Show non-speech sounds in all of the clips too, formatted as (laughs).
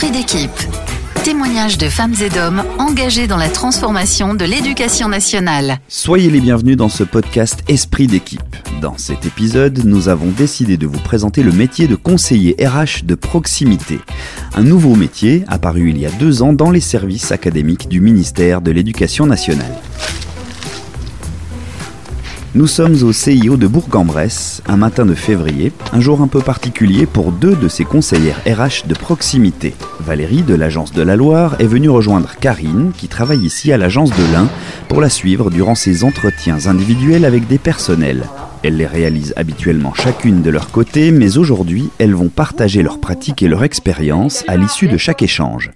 Esprit d'équipe. Témoignages de femmes et d'hommes engagés dans la transformation de l'éducation nationale. Soyez les bienvenus dans ce podcast Esprit d'équipe. Dans cet épisode, nous avons décidé de vous présenter le métier de conseiller RH de proximité. Un nouveau métier apparu il y a deux ans dans les services académiques du ministère de l'Éducation nationale. Nous sommes au CIO de Bourg-en-Bresse, un matin de février, un jour un peu particulier pour deux de ses conseillères RH de proximité. Valérie de l'agence de la Loire est venue rejoindre Karine, qui travaille ici à l'agence de l'Ain, pour la suivre durant ses entretiens individuels avec des personnels. Elles les réalisent habituellement chacune de leur côté, mais aujourd'hui, elles vont partager leurs pratiques et leur expérience à l'issue de chaque échange.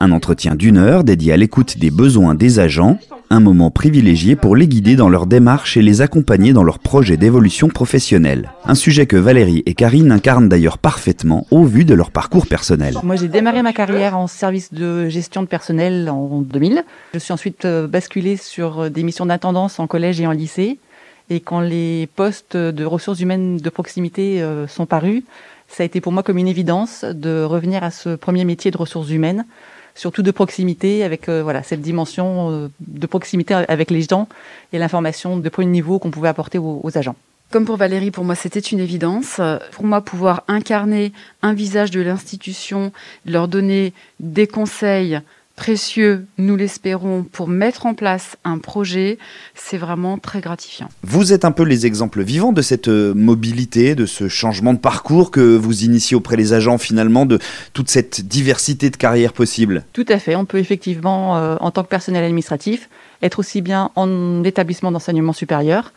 Un entretien d'une heure dédié à l'écoute des besoins des agents, un moment privilégié pour les guider dans leur démarche et les accompagner dans leur projet d'évolution professionnelle. Un sujet que Valérie et Karine incarnent d'ailleurs parfaitement au vu de leur parcours personnel. Moi, j'ai démarré ma carrière en service de gestion de personnel en 2000. Je suis ensuite euh, basculée sur euh, des missions d'intendance en collège et en lycée. Et quand les postes de ressources humaines de proximité euh, sont parus, ça a été pour moi comme une évidence de revenir à ce premier métier de ressources humaines, surtout de proximité, avec euh, voilà cette dimension euh, de proximité avec les gens et l'information de premier niveau qu'on pouvait apporter aux, aux agents. Comme pour Valérie, pour moi, c'était une évidence. Pour moi, pouvoir incarner un visage de l'institution, leur donner des conseils, précieux, nous l'espérons, pour mettre en place un projet, c'est vraiment très gratifiant. Vous êtes un peu les exemples vivants de cette euh, mobilité, de ce changement de parcours que vous initiez auprès des agents finalement, de toute cette diversité de carrières possibles? Tout à fait, on peut effectivement, euh, en tant que personnel administratif, être aussi bien en établissement d'enseignement supérieur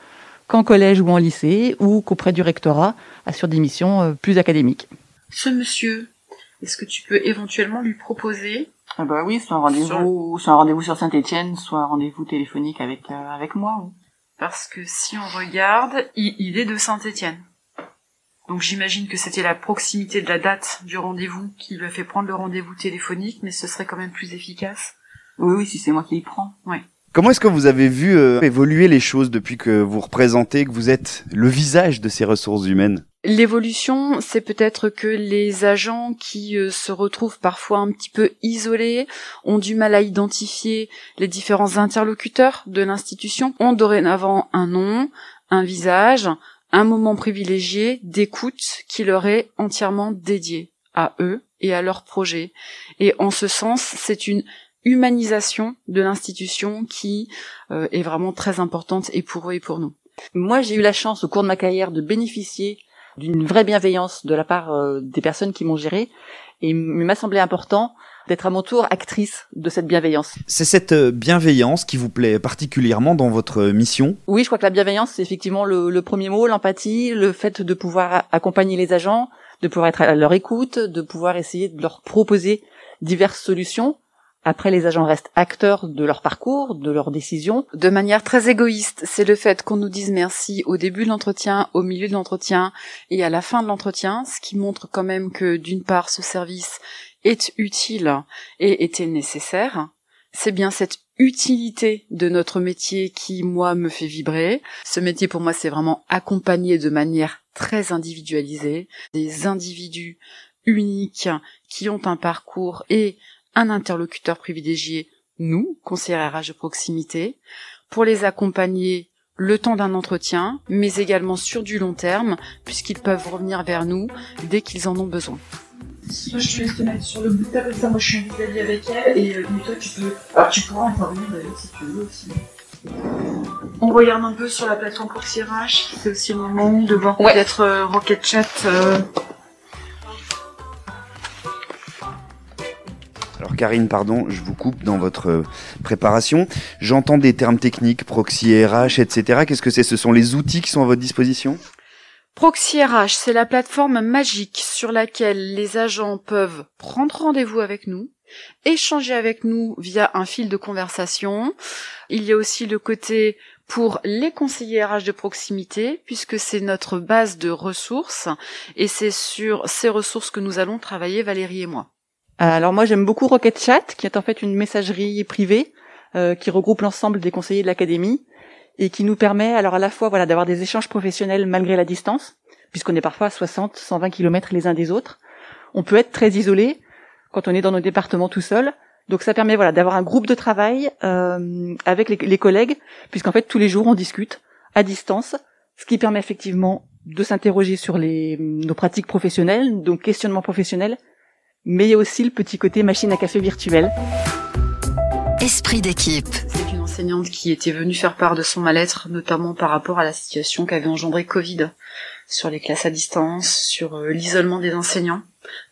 qu'en collège ou en lycée, ou qu'auprès du rectorat, sur des missions euh, plus académiques. Ce monsieur, est-ce que tu peux éventuellement lui proposer ah bah oui, soit un rendez-vous, soit un rendez-vous sur Saint-Étienne, soit un rendez-vous téléphonique avec euh, avec moi. Parce que si on regarde, il, il est de Saint-Étienne. Donc j'imagine que c'était la proximité de la date du rendez-vous qui lui a fait prendre le rendez-vous téléphonique, mais ce serait quand même plus efficace. Oui, oui, si c'est moi qui y prends. Ouais. Comment est-ce que vous avez vu euh, évoluer les choses depuis que vous représentez, que vous êtes le visage de ces ressources humaines? L'évolution, c'est peut-être que les agents qui euh, se retrouvent parfois un petit peu isolés, ont du mal à identifier les différents interlocuteurs de l'institution, ont dorénavant un nom, un visage, un moment privilégié d'écoute qui leur est entièrement dédié à eux et à leur projet. Et en ce sens, c'est une humanisation de l'institution qui euh, est vraiment très importante et pour eux et pour nous. Moi, j'ai eu la chance au cours de ma carrière de bénéficier d'une vraie bienveillance de la part euh, des personnes qui m'ont géré. Et il m'a semblé important d'être à mon tour actrice de cette bienveillance. C'est cette euh, bienveillance qui vous plaît particulièrement dans votre mission? Oui, je crois que la bienveillance, c'est effectivement le, le premier mot, l'empathie, le fait de pouvoir accompagner les agents, de pouvoir être à leur écoute, de pouvoir essayer de leur proposer diverses solutions après, les agents restent acteurs de leur parcours, de leurs décisions. De manière très égoïste, c'est le fait qu'on nous dise merci au début de l'entretien, au milieu de l'entretien et à la fin de l'entretien, ce qui montre quand même que d'une part, ce service est utile et était nécessaire. C'est bien cette utilité de notre métier qui, moi, me fait vibrer. Ce métier, pour moi, c'est vraiment accompagné de manière très individualisée, des individus uniques qui ont un parcours et un interlocuteur privilégié, nous, conseillers RH de proximité, pour les accompagner le temps d'un entretien, mais également sur du long terme, puisqu'ils peuvent revenir vers nous dès qu'ils en ont besoin. Soit je te laisse te mettre sur le bout de table, ça moi je suis vis-à-vis avec elle, et euh, toi tu peux... Alors tu pourras intervenir d'ailleurs si tu veux aussi. On regarde un peu sur la plateforme Proxy RH, c'est aussi le moment de voir Ouais. peut-être euh, Rocket Chat. euh, Alors Karine, pardon, je vous coupe dans votre euh, préparation. J'entends des termes techniques, proxy RH, etc. Qu'est-ce que c'est? Ce sont les outils qui sont à votre disposition? Proxy RH, c'est la plateforme magique sur laquelle les agents peuvent prendre rendez-vous avec nous, échanger avec nous via un fil de conversation. Il y a aussi le côté pour les conseillers RH de proximité, puisque c'est notre base de ressources, et c'est sur ces ressources que nous allons travailler, Valérie et moi. Alors moi, j'aime beaucoup Rocket Chat, qui est en fait une messagerie privée euh, qui regroupe l'ensemble des conseillers de l'académie et qui nous permet alors à la fois voilà d'avoir des échanges professionnels malgré la distance, puisqu'on est parfois à 60, 120 kilomètres les uns des autres. On peut être très isolé, quand on est dans nos départements tout seul. Donc ça permet voilà d'avoir un groupe de travail euh, avec les, les collègues, puisqu'en fait tous les jours on discute à distance, ce qui permet effectivement de s'interroger sur les, nos pratiques professionnelles, donc questionnement professionnel, mais il y a aussi le petit côté machine à café virtuelle. Esprit d'équipe. C'est une enseignante qui était venue faire part de son mal-être, notamment par rapport à la situation qu'avait engendré Covid sur les classes à distance, sur euh, l'isolement des enseignants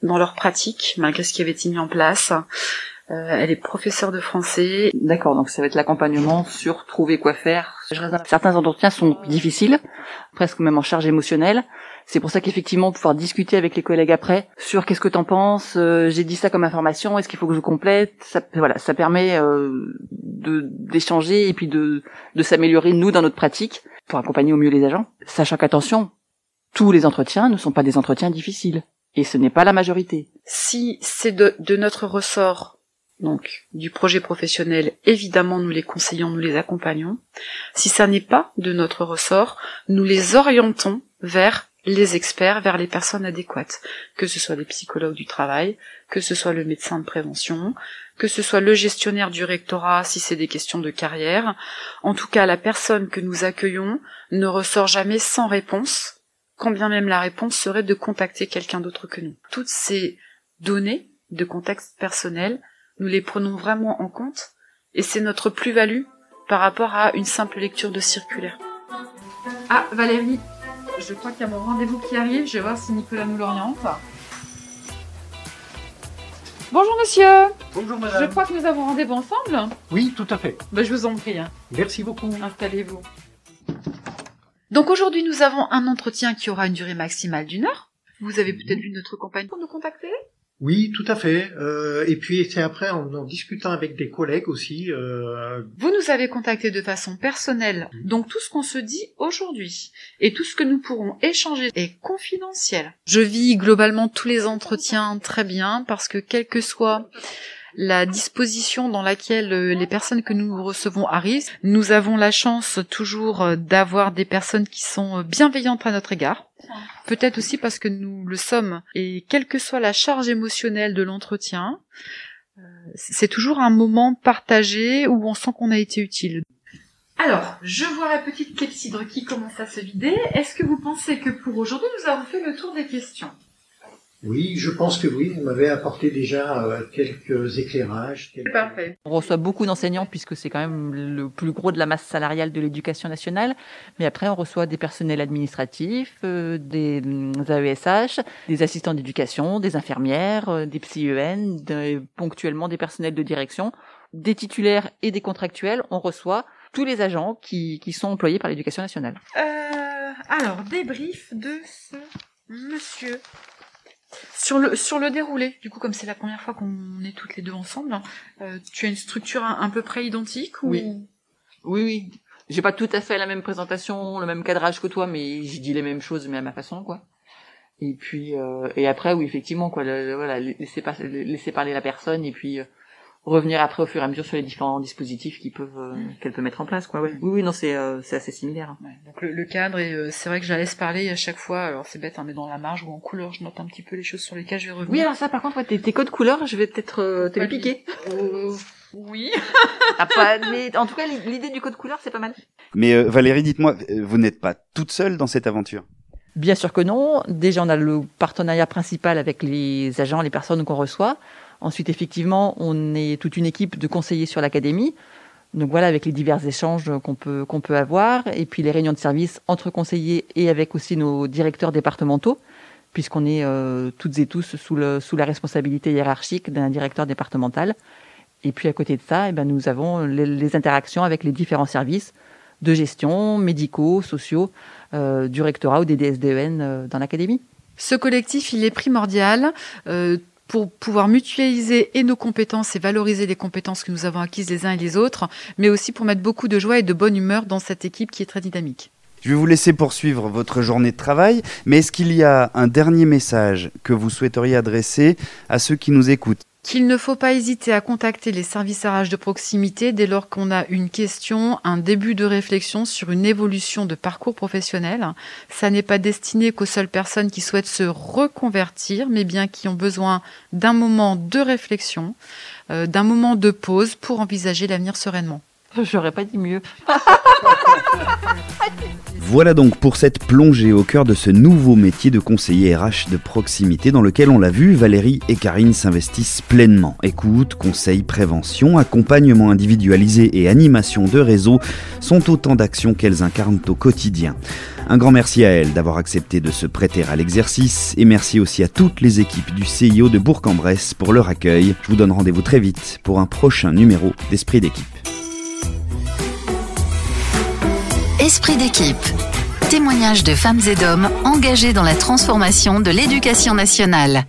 dans leurs pratiques, malgré ce qui avait été mis en place. Euh, elle est professeure de français. D'accord, donc ça va être l'accompagnement sur trouver quoi faire. Certains entretiens sont difficiles, presque même en charge émotionnelle. C'est pour ça qu'effectivement pouvoir discuter avec les collègues après sur qu'est-ce que t'en penses, euh, j'ai dit ça comme information, est-ce qu'il faut que je complète, ça, voilà, ça permet euh, de d'échanger et puis de de s'améliorer nous dans notre pratique pour accompagner au mieux les agents, sachant qu'attention, tous les entretiens ne sont pas des entretiens difficiles et ce n'est pas la majorité. Si c'est de, de notre ressort donc du projet professionnel, évidemment nous les conseillons, nous les accompagnons. Si ça n'est pas de notre ressort, nous les orientons vers les experts, vers les personnes adéquates, que ce soit les psychologues du travail, que ce soit le médecin de prévention, que ce soit le gestionnaire du rectorat si c'est des questions de carrière. En tout cas, la personne que nous accueillons ne ressort jamais sans réponse, quand bien même la réponse serait de contacter quelqu'un d'autre que nous. Toutes ces données de contexte personnel nous les prenons vraiment en compte, et c'est notre plus-value par rapport à une simple lecture de circulaire. Ah, Valérie, je crois qu'il y a mon rendez-vous qui arrive, je vais voir si Nicolas nous l'oriente. Bonjour monsieur Bonjour Je madame. crois que nous avons rendez-vous ensemble Oui, tout à fait. bah, Je vous en prie, hein. Merci beaucoup. installez-vous. Donc aujourd'hui nous avons un entretien qui aura une durée maximale d'une heure. Vous avez peut-être vu notre campagne pour nous contacter? Oui, tout à fait. Euh, et puis c'est après en, en discutant avec des collègues aussi. Euh, Vous nous avez contacté de façon personnelle, donc tout ce qu'on se dit aujourd'hui et tout ce que nous pourrons échanger est confidentiel. Je vis globalement tous les entretiens très bien parce que quelle que soit la disposition dans laquelle euh, les personnes que nous recevons arrivent, nous avons la chance toujours euh, d'avoir des personnes qui sont euh, bienveillantes à notre égard. Peut-être aussi parce que nous le sommes. Et quelle que soit la charge émotionnelle de l'entretien, c'est toujours un moment partagé où on sent qu'on a été utile. Alors, je vois la petite clepsydre qui commence à se vider. Est-ce que vous pensez que pour aujourd'hui, nous avons fait le tour des questions? Oui, je pense que oui. Vous m'avez apporté déjà euh, quelques éclairages. quelques- Parfait. On reçoit beaucoup d'enseignants puisque c'est quand même le plus gros de la masse salariale de l'éducation nationale. Mais après, on reçoit des personnels administratifs, euh, des hum, AESH, des assistants d'éducation, des infirmières, euh, des psy-EN, des- ponctuellement des personnels de direction, des titulaires et des contractuels. On reçoit tous les agents qui, qui sont employés par l'éducation nationale. Euh, alors, débrief de ce monsieur. Sur le, sur le déroulé, du coup, comme c'est la première fois qu'on est toutes les deux ensemble, hein, euh, tu as une structure à, peu près identique ou... Oui. Oui, oui. J'ai pas tout à fait la même présentation, le même cadrage que toi, mais je dis les mêmes choses, mais à ma façon, quoi. Et puis, euh, et après, oui, effectivement, quoi, voilà, laisser, laisser parler la personne, et puis euh, revenir après au fur et à mesure sur les différents dispositifs qui peuvent, euh, qu'elle peut mettre en place, quoi. Ouais. Oui, oui, non, c'est, euh, c'est assez similaire. hein. Ouais, donc le, le cadre, et euh, c'est vrai que je la laisse parler à chaque fois, alors c'est bête, hein, mais dans la marge ou en couleur, je note un petit peu les choses sur lesquelles je vais revenir. Oui, alors ça, par contre, ouais, tes, tes codes couleurs, je vais peut-être euh, te les Pas piquer. Euh, oui. (laughs) Ah, pas, (laughs) mais en tout cas, l'idée du code couleur, c'est pas mal. Mais euh, Valérie, dites-moi, vous n'êtes pas toute seule dans cette aventure? Bien sûr que non. Déjà, on a le partenariat principal avec les agents, les personnes qu'on reçoit. Ensuite, effectivement, on est toute une équipe de conseillers sur l'académie. Donc voilà, avec les divers échanges qu'on peut peut avoir, et puis les réunions de service entre conseillers et avec aussi nos directeurs départementaux, puisqu'on est euh, toutes et tous sous le sous la responsabilité hiérarchique d'un directeur départemental. Et puis à côté de ça, eh ben, nous avons les, interactions avec les différents services de gestion, médicaux, sociaux, euh, du rectorat ou des DSDEN euh, dans l'académie. Ce collectif, il est primordial pour pouvoir mutualiser nos compétences et valoriser les compétences que nous avons acquises les uns et les autres, mais aussi pour mettre beaucoup de joie et de bonne humeur dans cette équipe qui est très dynamique. Je vais vous laisser poursuivre votre journée de travail, mais est-ce qu'il y a un dernier message que vous souhaiteriez adresser à ceux qui nous écoutent? Qu'il ne faut pas hésiter à contacter les services RH de proximité dès lors qu'on a une question, un début de réflexion sur une évolution de parcours professionnel. Ça n'est pas destiné qu'aux seules personnes qui souhaitent se reconvertir, mais bien qui ont besoin d'un moment de réflexion, euh, d'un moment de pause pour envisager l'avenir sereinement. (laughs) J'aurais pas dit mieux. (laughs) Voilà donc pour cette plongée au cœur de ce nouveau métier de conseiller RH de proximité dans lequel on l'a vu, Valérie et Karine s'investissent pleinement. Écoute, conseils, prévention, accompagnement individualisé et animation de réseau sont autant d'actions qu'elles incarnent au quotidien. Un grand merci à elles d'avoir accepté de se prêter à l'exercice et merci aussi à toutes les équipes du CIO de Bourg-en-Bresse pour leur accueil. Je vous donne rendez-vous très vite pour un prochain numéro d'Esprit d'équipe. Esprit d'équipe. Témoignages de femmes et d'hommes engagés dans la transformation de l'éducation nationale.